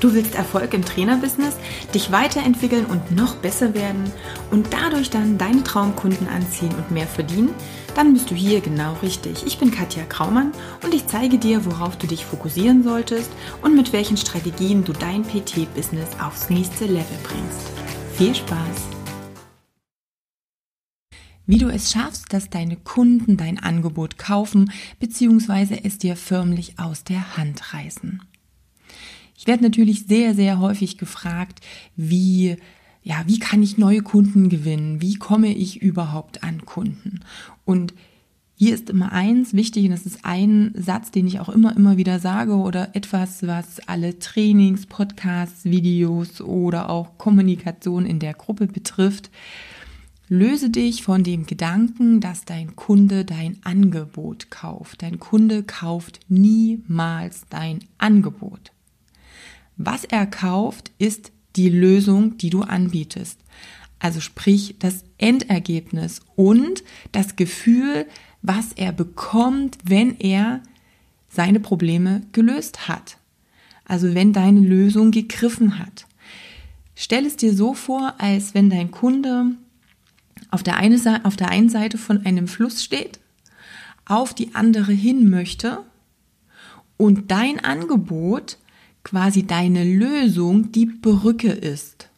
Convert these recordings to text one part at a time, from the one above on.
Du willst Erfolg im Trainerbusiness, dich weiterentwickeln und noch besser werden und dadurch dann deine Traumkunden anziehen und mehr verdienen? Dann bist du hier genau richtig. Ich bin Katja Kraumann und ich zeige dir, worauf du dich fokussieren solltest und mit welchen Strategien du dein PT-Business aufs nächste Level bringst. Viel Spaß! Wie du es schaffst, dass deine Kunden dein Angebot kaufen bzw. es dir förmlich aus der Hand reißen. Ich werde natürlich sehr, sehr häufig gefragt, wie, ja, wie kann ich neue Kunden gewinnen? Wie komme ich überhaupt an Kunden? Und hier ist immer eins wichtig, und das ist ein Satz, den ich auch immer, immer wieder sage oder etwas, was alle Trainings, Podcasts, Videos oder auch Kommunikation in der Gruppe betrifft. Löse dich von dem Gedanken, dass dein Kunde dein Angebot kauft. Dein Kunde kauft niemals dein Angebot. Was er kauft, ist die Lösung, die du anbietest. Also sprich das Endergebnis und das Gefühl, was er bekommt, wenn er seine Probleme gelöst hat. Also wenn deine Lösung gegriffen hat. Stell es dir so vor, als wenn dein Kunde auf der, eine, auf der einen Seite von einem Fluss steht, auf die andere hin möchte und dein Angebot quasi deine Lösung die Brücke ist.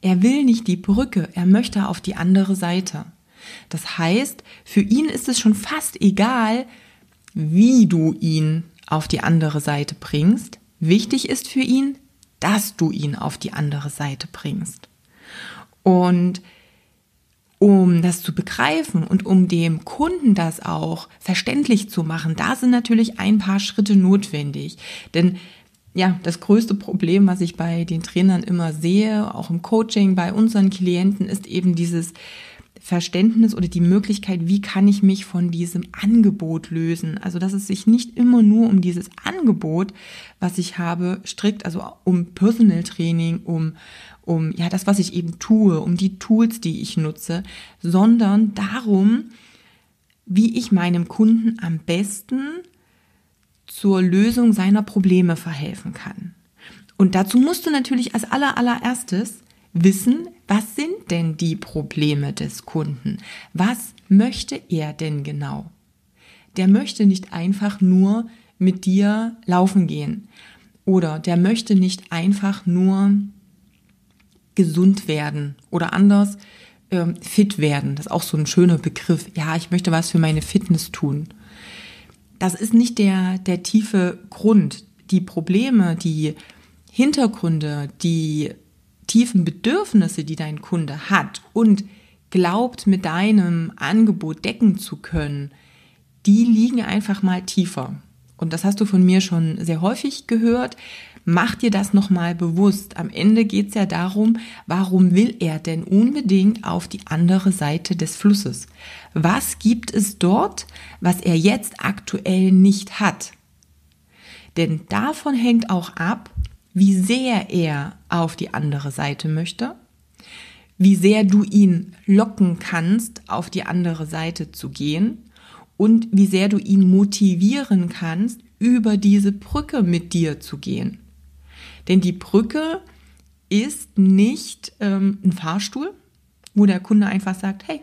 Er will nicht die Brücke, er möchte auf die andere Seite. Das heißt, für ihn ist es schon fast egal, wie du ihn auf die andere Seite bringst. Wichtig ist für ihn, dass du ihn auf die andere Seite bringst. Und um das zu begreifen und um dem Kunden das auch verständlich zu machen, da sind natürlich ein paar Schritte notwendig. Denn ja, das größte Problem, was ich bei den Trainern immer sehe, auch im Coaching bei unseren Klienten, ist eben dieses Verständnis oder die Möglichkeit, wie kann ich mich von diesem Angebot lösen. Also, dass es sich nicht immer nur um dieses Angebot, was ich habe, strikt, also um Personal Training, um, um, ja, das, was ich eben tue, um die Tools, die ich nutze, sondern darum, wie ich meinem Kunden am besten zur Lösung seiner Probleme verhelfen kann. Und dazu musst du natürlich als aller, allererstes wissen, was sind denn die Probleme des Kunden? Was möchte er denn genau? Der möchte nicht einfach nur mit dir laufen gehen. Oder der möchte nicht einfach nur gesund werden oder anders ähm, fit werden. Das ist auch so ein schöner Begriff. Ja, ich möchte was für meine Fitness tun das ist nicht der, der tiefe Grund. Die Probleme, die Hintergründe, die tiefen Bedürfnisse, die dein Kunde hat und glaubt, mit deinem Angebot decken zu können, die liegen einfach mal tiefer. Und das hast du von mir schon sehr häufig gehört. Mach dir das nochmal bewusst. Am Ende geht es ja darum, warum will er denn unbedingt auf die andere Seite des Flusses? Was gibt es dort, was er jetzt aktuell nicht hat? Denn davon hängt auch ab, wie sehr er auf die andere Seite möchte, wie sehr du ihn locken kannst, auf die andere Seite zu gehen und wie sehr du ihn motivieren kannst, über diese Brücke mit dir zu gehen. Denn die Brücke ist nicht ähm, ein Fahrstuhl, wo der Kunde einfach sagt, hey,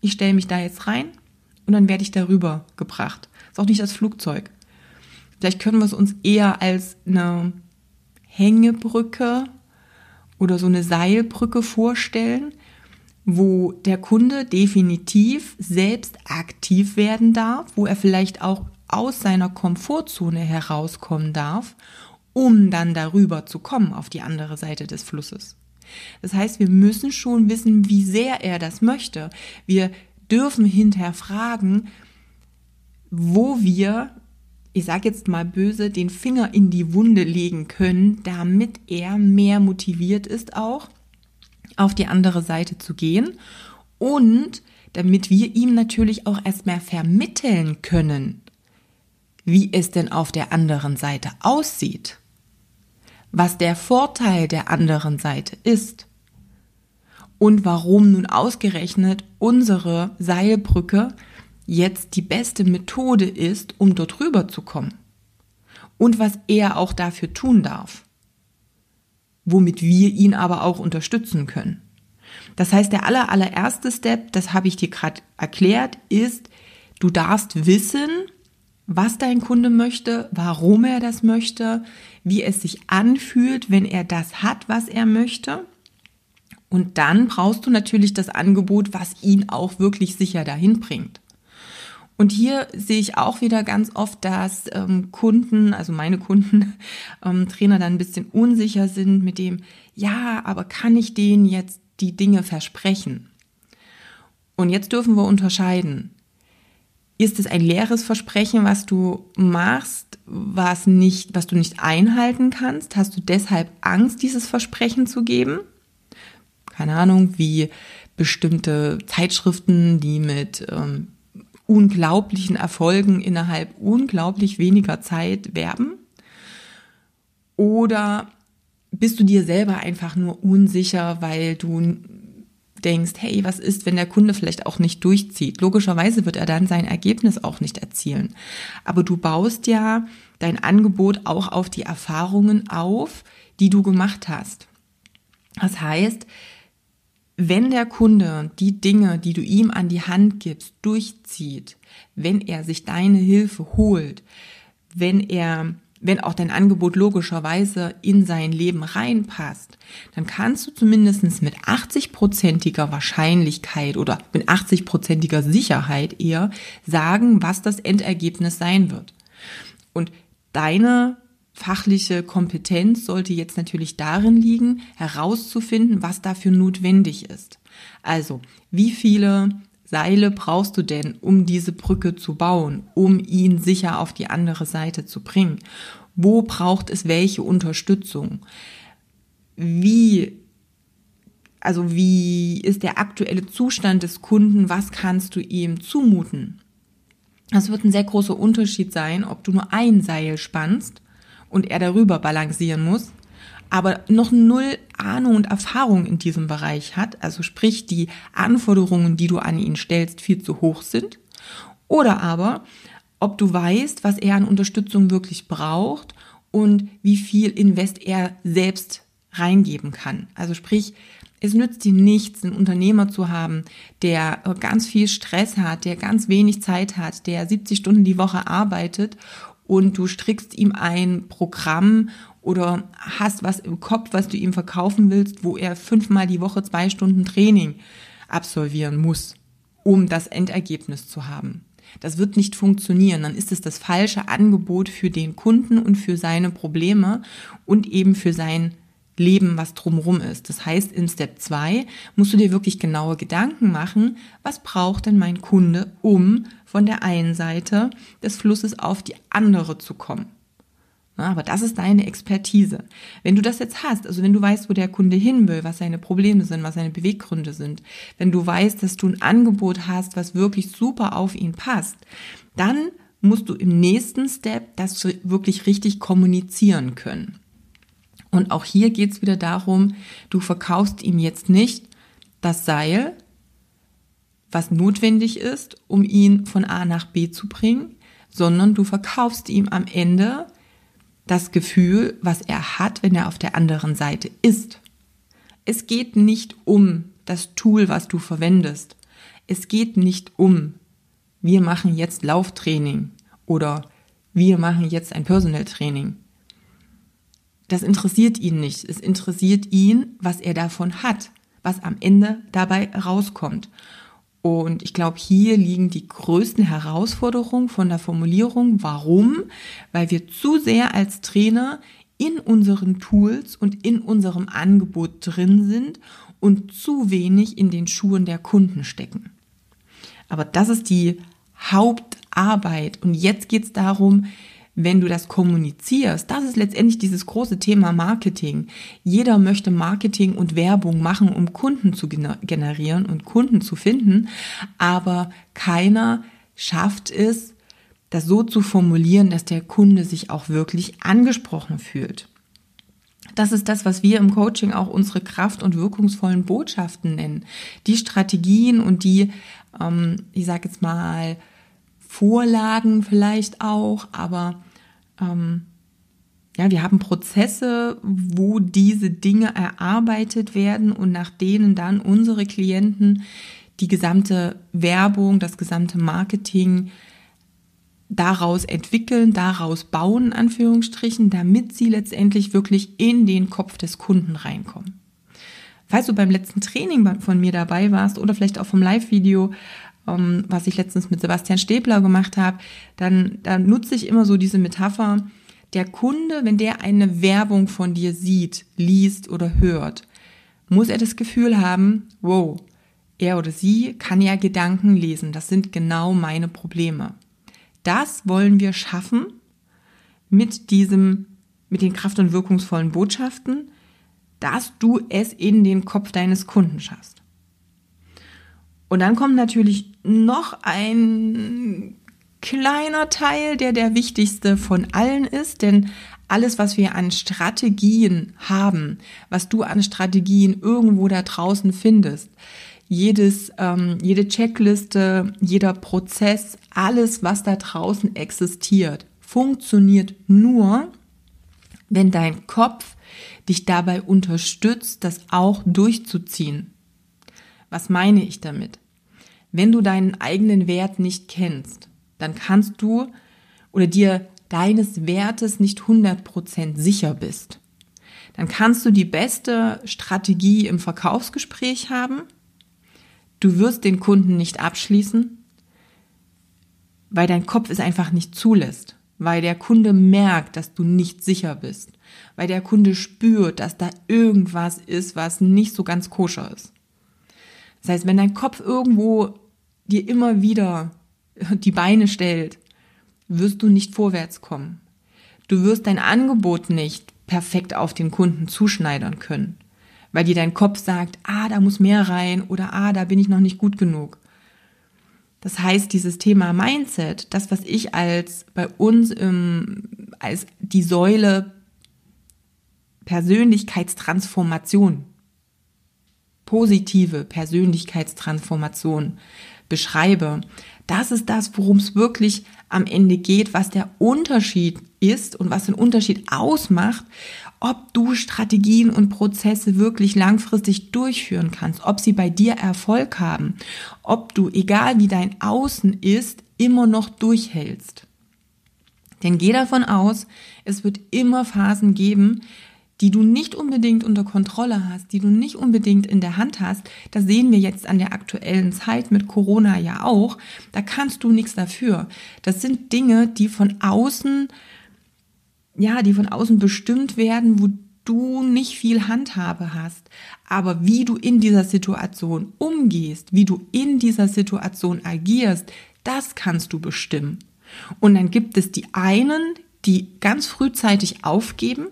ich stelle mich da jetzt rein und dann werde ich darüber gebracht. Ist auch nicht das Flugzeug. Vielleicht können wir es uns eher als eine Hängebrücke oder so eine Seilbrücke vorstellen, wo der Kunde definitiv selbst aktiv werden darf, wo er vielleicht auch aus seiner Komfortzone herauskommen darf um dann darüber zu kommen auf die andere Seite des Flusses. Das heißt, wir müssen schon wissen, wie sehr er das möchte. Wir dürfen hinterher fragen, wo wir, ich sage jetzt mal böse, den Finger in die Wunde legen können, damit er mehr motiviert ist, auch auf die andere Seite zu gehen und damit wir ihm natürlich auch erstmal vermitteln können, wie es denn auf der anderen Seite aussieht was der Vorteil der anderen Seite ist und warum nun ausgerechnet unsere Seilbrücke jetzt die beste Methode ist, um dort rüber zu kommen und was er auch dafür tun darf. womit wir ihn aber auch unterstützen können. Das heißt, der aller, allererste Step, das habe ich dir gerade erklärt, ist, du darfst wissen, was dein Kunde möchte, warum er das möchte, wie es sich anfühlt, wenn er das hat, was er möchte. Und dann brauchst du natürlich das Angebot, was ihn auch wirklich sicher dahin bringt. Und hier sehe ich auch wieder ganz oft, dass ähm, Kunden, also meine Kunden, ähm, Trainer dann ein bisschen unsicher sind mit dem, ja, aber kann ich denen jetzt die Dinge versprechen? Und jetzt dürfen wir unterscheiden. Ist es ein leeres Versprechen, was du machst, was nicht, was du nicht einhalten kannst? Hast du deshalb Angst, dieses Versprechen zu geben? Keine Ahnung, wie bestimmte Zeitschriften, die mit ähm, unglaublichen Erfolgen innerhalb unglaublich weniger Zeit werben? Oder bist du dir selber einfach nur unsicher, weil du denkst, hey, was ist, wenn der Kunde vielleicht auch nicht durchzieht? Logischerweise wird er dann sein Ergebnis auch nicht erzielen. Aber du baust ja dein Angebot auch auf die Erfahrungen auf, die du gemacht hast. Das heißt, wenn der Kunde die Dinge, die du ihm an die Hand gibst, durchzieht, wenn er sich deine Hilfe holt, wenn er wenn auch dein Angebot logischerweise in sein Leben reinpasst, dann kannst du zumindest mit 80-prozentiger Wahrscheinlichkeit oder mit 80-prozentiger Sicherheit eher sagen, was das Endergebnis sein wird. Und deine fachliche Kompetenz sollte jetzt natürlich darin liegen, herauszufinden, was dafür notwendig ist. Also, wie viele Seile brauchst du denn, um diese Brücke zu bauen, um ihn sicher auf die andere Seite zu bringen? Wo braucht es welche Unterstützung? Wie, also wie ist der aktuelle Zustand des Kunden? Was kannst du ihm zumuten? Das wird ein sehr großer Unterschied sein, ob du nur ein Seil spannst und er darüber balancieren muss aber noch null Ahnung und Erfahrung in diesem Bereich hat, also sprich die Anforderungen, die du an ihn stellst, viel zu hoch sind, oder aber ob du weißt, was er an Unterstützung wirklich braucht und wie viel Invest er selbst reingeben kann. Also sprich, es nützt dir nichts, einen Unternehmer zu haben, der ganz viel Stress hat, der ganz wenig Zeit hat, der 70 Stunden die Woche arbeitet und du strickst ihm ein Programm oder hast was im Kopf, was du ihm verkaufen willst, wo er fünfmal die Woche zwei Stunden Training absolvieren muss, um das Endergebnis zu haben. Das wird nicht funktionieren. Dann ist es das falsche Angebot für den Kunden und für seine Probleme und eben für sein Leben, was drumherum ist. Das heißt, in Step 2 musst du dir wirklich genaue Gedanken machen, was braucht denn mein Kunde, um von der einen Seite des Flusses auf die andere zu kommen. Aber das ist deine Expertise. Wenn du das jetzt hast, also wenn du weißt, wo der Kunde hin will, was seine Probleme sind, was seine Beweggründe sind, wenn du weißt, dass du ein Angebot hast, was wirklich super auf ihn passt, dann musst du im nächsten Step das wirklich richtig kommunizieren können. Und auch hier geht es wieder darum, du verkaufst ihm jetzt nicht das Seil, was notwendig ist, um ihn von A nach B zu bringen, sondern du verkaufst ihm am Ende das Gefühl, was er hat, wenn er auf der anderen Seite ist. Es geht nicht um das Tool, was du verwendest. Es geht nicht um, wir machen jetzt Lauftraining oder wir machen jetzt ein Personal Training. Das interessiert ihn nicht. Es interessiert ihn, was er davon hat, was am Ende dabei rauskommt. Und ich glaube, hier liegen die größten Herausforderungen von der Formulierung. Warum? Weil wir zu sehr als Trainer in unseren Tools und in unserem Angebot drin sind und zu wenig in den Schuhen der Kunden stecken. Aber das ist die Hauptarbeit. Und jetzt geht es darum, wenn du das kommunizierst, das ist letztendlich dieses große Thema Marketing. Jeder möchte Marketing und Werbung machen, um Kunden zu generieren und Kunden zu finden, aber keiner schafft es, das so zu formulieren, dass der Kunde sich auch wirklich angesprochen fühlt. Das ist das, was wir im Coaching auch unsere Kraft- und wirkungsvollen Botschaften nennen. Die Strategien und die, ähm, ich sage jetzt mal, Vorlagen vielleicht auch, aber ähm, ja, wir haben Prozesse, wo diese Dinge erarbeitet werden und nach denen dann unsere Klienten die gesamte Werbung, das gesamte Marketing daraus entwickeln, daraus bauen, in Anführungsstrichen, damit sie letztendlich wirklich in den Kopf des Kunden reinkommen. Falls du beim letzten Training von mir dabei warst oder vielleicht auch vom Live-Video, ähm, was ich letztens mit Sebastian Stäbler gemacht habe, dann, dann nutze ich immer so diese Metapher, der Kunde, wenn der eine Werbung von dir sieht, liest oder hört, muss er das Gefühl haben, wow, er oder sie kann ja Gedanken lesen. Das sind genau meine Probleme. Das wollen wir schaffen mit diesem, mit den kraft- und wirkungsvollen Botschaften, dass du es in den Kopf deines Kunden schaffst. Und dann kommt natürlich noch ein kleiner Teil, der der wichtigste von allen ist, denn alles, was wir an Strategien haben, was du an Strategien irgendwo da draußen findest, jedes, ähm, jede Checkliste, jeder Prozess, alles, was da draußen existiert, funktioniert nur, wenn dein Kopf dich dabei unterstützt, das auch durchzuziehen. Was meine ich damit? Wenn du deinen eigenen Wert nicht kennst, dann kannst du oder dir deines Wertes nicht 100% sicher bist. Dann kannst du die beste Strategie im Verkaufsgespräch haben. Du wirst den Kunden nicht abschließen, weil dein Kopf es einfach nicht zulässt, weil der Kunde merkt, dass du nicht sicher bist, weil der Kunde spürt, dass da irgendwas ist, was nicht so ganz koscher ist. Das heißt, wenn dein Kopf irgendwo dir immer wieder die Beine stellt, wirst du nicht vorwärts kommen. Du wirst dein Angebot nicht perfekt auf den Kunden zuschneidern können, weil dir dein Kopf sagt, ah, da muss mehr rein oder ah, da bin ich noch nicht gut genug. Das heißt, dieses Thema Mindset, das, was ich als bei uns im, als die Säule Persönlichkeitstransformation, positive Persönlichkeitstransformation beschreibe, das ist das, worum es wirklich am Ende geht, was der Unterschied ist und was den Unterschied ausmacht, ob du Strategien und Prozesse wirklich langfristig durchführen kannst, ob sie bei dir Erfolg haben, ob du, egal wie dein Außen ist, immer noch durchhältst. Denn geh davon aus, es wird immer Phasen geben, die du nicht unbedingt unter Kontrolle hast, die du nicht unbedingt in der Hand hast, das sehen wir jetzt an der aktuellen Zeit mit Corona ja auch, da kannst du nichts dafür. Das sind Dinge, die von außen, ja, die von außen bestimmt werden, wo du nicht viel Handhabe hast. Aber wie du in dieser Situation umgehst, wie du in dieser Situation agierst, das kannst du bestimmen. Und dann gibt es die einen, die ganz frühzeitig aufgeben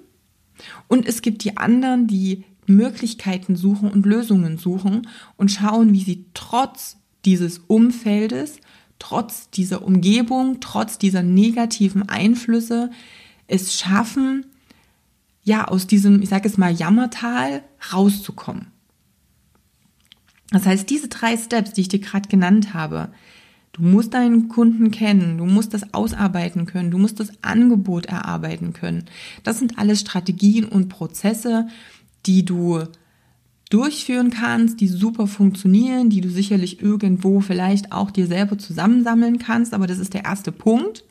und es gibt die anderen, die Möglichkeiten suchen und Lösungen suchen und schauen, wie sie trotz dieses Umfeldes, trotz dieser Umgebung, trotz dieser negativen Einflüsse es schaffen, ja, aus diesem, ich sage es mal, Jammertal rauszukommen. Das heißt, diese drei Steps, die ich dir gerade genannt habe, Du musst deinen Kunden kennen, du musst das ausarbeiten können, du musst das Angebot erarbeiten können. Das sind alles Strategien und Prozesse, die du durchführen kannst, die super funktionieren, die du sicherlich irgendwo vielleicht auch dir selber zusammensammeln kannst, aber das ist der erste Punkt.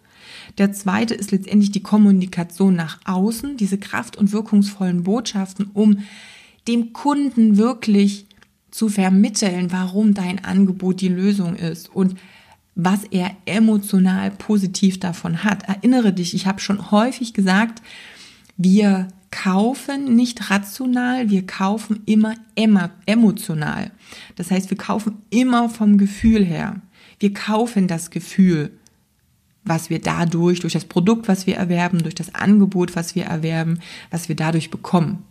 Der zweite ist letztendlich die Kommunikation nach außen, diese kraft- und wirkungsvollen Botschaften, um dem Kunden wirklich zu vermitteln, warum dein Angebot die Lösung ist und was er emotional positiv davon hat. Erinnere dich, ich habe schon häufig gesagt, wir kaufen nicht rational, wir kaufen immer emotional. Das heißt, wir kaufen immer vom Gefühl her. Wir kaufen das Gefühl, was wir dadurch, durch das Produkt, was wir erwerben, durch das Angebot, was wir erwerben, was wir dadurch bekommen.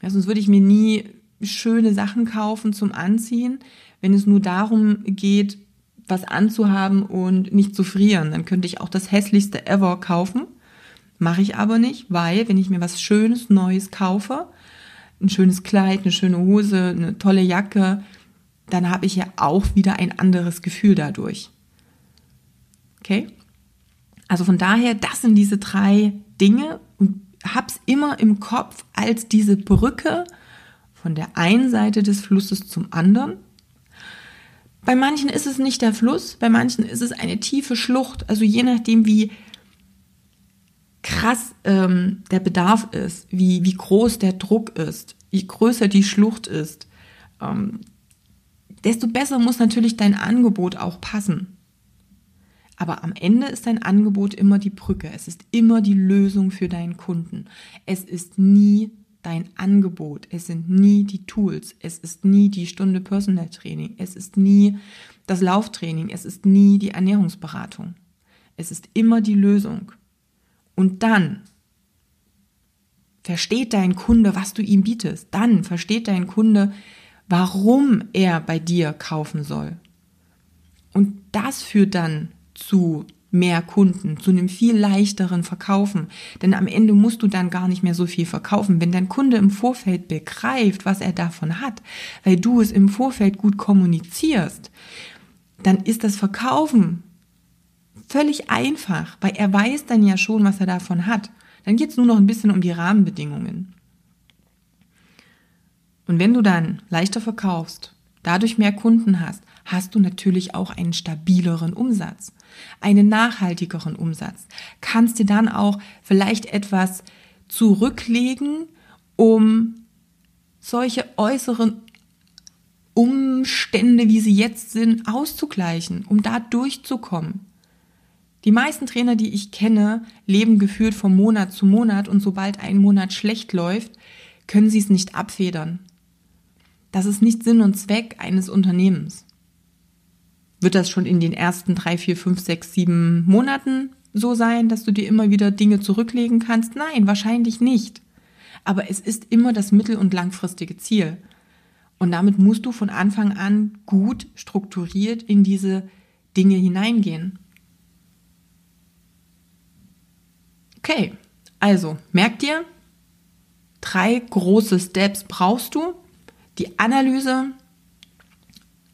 Ja, sonst würde ich mir nie schöne Sachen kaufen zum Anziehen, wenn es nur darum geht, was anzuhaben und nicht zu frieren. Dann könnte ich auch das hässlichste ever kaufen. Mache ich aber nicht, weil wenn ich mir was Schönes, Neues kaufe, ein schönes Kleid, eine schöne Hose, eine tolle Jacke, dann habe ich ja auch wieder ein anderes Gefühl dadurch. Okay? Also von daher, das sind diese drei Dinge und hab's immer im Kopf als diese Brücke von der einen Seite des Flusses zum anderen. Bei manchen ist es nicht der Fluss, bei manchen ist es eine tiefe Schlucht. Also je nachdem, wie krass ähm, der Bedarf ist, wie, wie groß der Druck ist, je größer die Schlucht ist, ähm, desto besser muss natürlich dein Angebot auch passen. Aber am Ende ist dein Angebot immer die Brücke. Es ist immer die Lösung für deinen Kunden. Es ist nie dein Angebot. Es sind nie die Tools. Es ist nie die Stunde Personal Training. Es ist nie das Lauftraining. Es ist nie die Ernährungsberatung. Es ist immer die Lösung. Und dann versteht dein Kunde, was du ihm bietest. Dann versteht dein Kunde, warum er bei dir kaufen soll. Und das führt dann zu mehr Kunden, zu einem viel leichteren Verkaufen. Denn am Ende musst du dann gar nicht mehr so viel verkaufen. Wenn dein Kunde im Vorfeld begreift, was er davon hat, weil du es im Vorfeld gut kommunizierst, dann ist das Verkaufen völlig einfach, weil er weiß dann ja schon, was er davon hat. Dann geht es nur noch ein bisschen um die Rahmenbedingungen. Und wenn du dann leichter verkaufst, dadurch mehr Kunden hast, hast du natürlich auch einen stabileren Umsatz, einen nachhaltigeren Umsatz. Kannst dir dann auch vielleicht etwas zurücklegen, um solche äußeren Umstände, wie sie jetzt sind, auszugleichen, um da durchzukommen. Die meisten Trainer, die ich kenne, leben gefühlt von Monat zu Monat und sobald ein Monat schlecht läuft, können sie es nicht abfedern. Das ist nicht Sinn und Zweck eines Unternehmens. Wird das schon in den ersten drei, vier, fünf, sechs, sieben Monaten so sein, dass du dir immer wieder Dinge zurücklegen kannst? Nein, wahrscheinlich nicht. Aber es ist immer das mittel- und langfristige Ziel. Und damit musst du von Anfang an gut strukturiert in diese Dinge hineingehen. Okay, also merk dir, drei große Steps brauchst du. Die Analyse,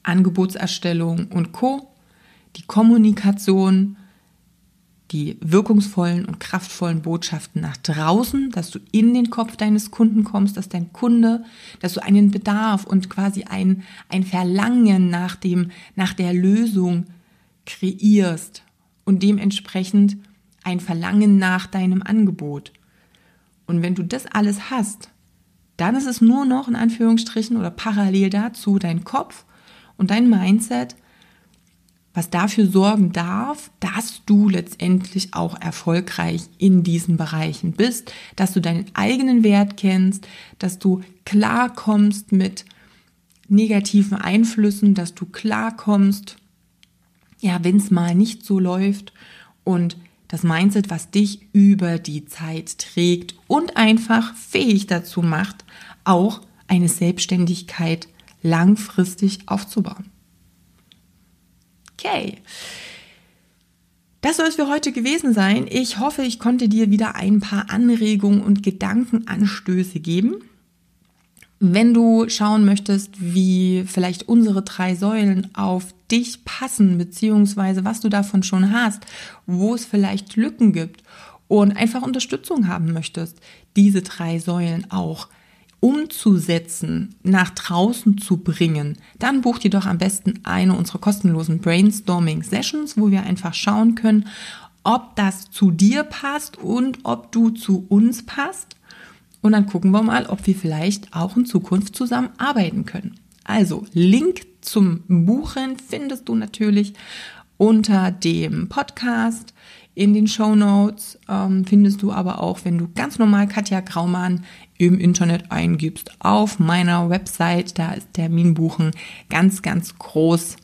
Angebotserstellung und Co, die Kommunikation, die wirkungsvollen und kraftvollen Botschaften nach draußen, dass du in den Kopf deines Kunden kommst, dass dein Kunde, dass du einen Bedarf und quasi ein, ein Verlangen nach dem, nach der Lösung kreierst und dementsprechend ein Verlangen nach deinem Angebot. Und wenn du das alles hast, dann ist es nur noch in Anführungsstrichen oder parallel dazu dein Kopf und dein Mindset, was dafür sorgen darf, dass du letztendlich auch erfolgreich in diesen Bereichen bist, dass du deinen eigenen Wert kennst, dass du klarkommst mit negativen Einflüssen, dass du klarkommst, ja, wenn es mal nicht so läuft und das Mindset, was dich über die Zeit trägt und einfach fähig dazu macht, auch eine Selbstständigkeit langfristig aufzubauen. Okay. Das soll es für heute gewesen sein. Ich hoffe, ich konnte dir wieder ein paar Anregungen und Gedankenanstöße geben. Wenn du schauen möchtest, wie vielleicht unsere drei Säulen auf dich passen, beziehungsweise was du davon schon hast, wo es vielleicht Lücken gibt und einfach Unterstützung haben möchtest, diese drei Säulen auch umzusetzen, nach draußen zu bringen, dann buch dir doch am besten eine unserer kostenlosen Brainstorming Sessions, wo wir einfach schauen können, ob das zu dir passt und ob du zu uns passt. Und dann gucken wir mal, ob wir vielleicht auch in Zukunft zusammen arbeiten können. Also, Link zum Buchen findest du natürlich unter dem Podcast. In den Show Notes ähm, findest du aber auch, wenn du ganz normal Katja Graumann im Internet eingibst, auf meiner Website, da ist Terminbuchen ganz, ganz groß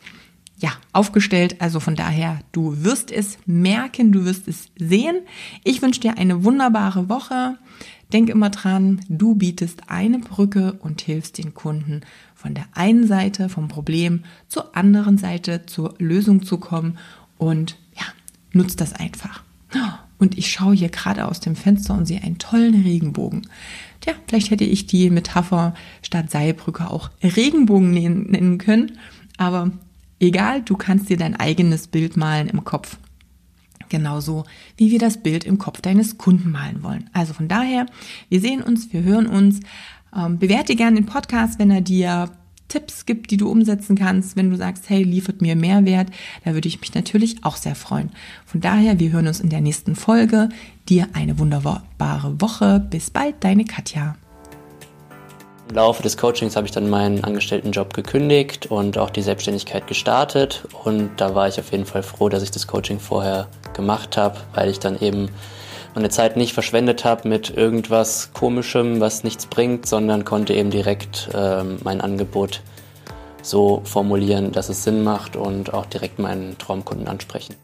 ja, aufgestellt. Also von daher, du wirst es merken, du wirst es sehen. Ich wünsche dir eine wunderbare Woche. Denk immer dran, du bietest eine Brücke und hilfst den Kunden von der einen Seite vom Problem zur anderen Seite zur Lösung zu kommen und ja, nutzt das einfach. Und ich schaue hier gerade aus dem Fenster und sehe einen tollen Regenbogen. Tja, vielleicht hätte ich die Metapher statt Seilbrücke auch Regenbogen nennen können, aber egal, du kannst dir dein eigenes Bild malen im Kopf. genauso wie wir das Bild im Kopf deines Kunden malen wollen. Also von daher, wir sehen uns, wir hören uns. Ähm, bewerte gerne den Podcast, wenn er dir Tipps gibt, die du umsetzen kannst, wenn du sagst, hey, liefert mir Mehrwert, da würde ich mich natürlich auch sehr freuen. Von daher, wir hören uns in der nächsten Folge. Dir eine wunderbare Woche. Bis bald, deine Katja. Im Laufe des Coachings habe ich dann meinen Angestelltenjob gekündigt und auch die Selbstständigkeit gestartet. Und da war ich auf jeden Fall froh, dass ich das Coaching vorher gemacht habe, weil ich dann eben meine Zeit nicht verschwendet habe mit irgendwas Komischem, was nichts bringt, sondern konnte eben direkt ähm, mein Angebot so formulieren, dass es Sinn macht und auch direkt meinen Traumkunden ansprechen.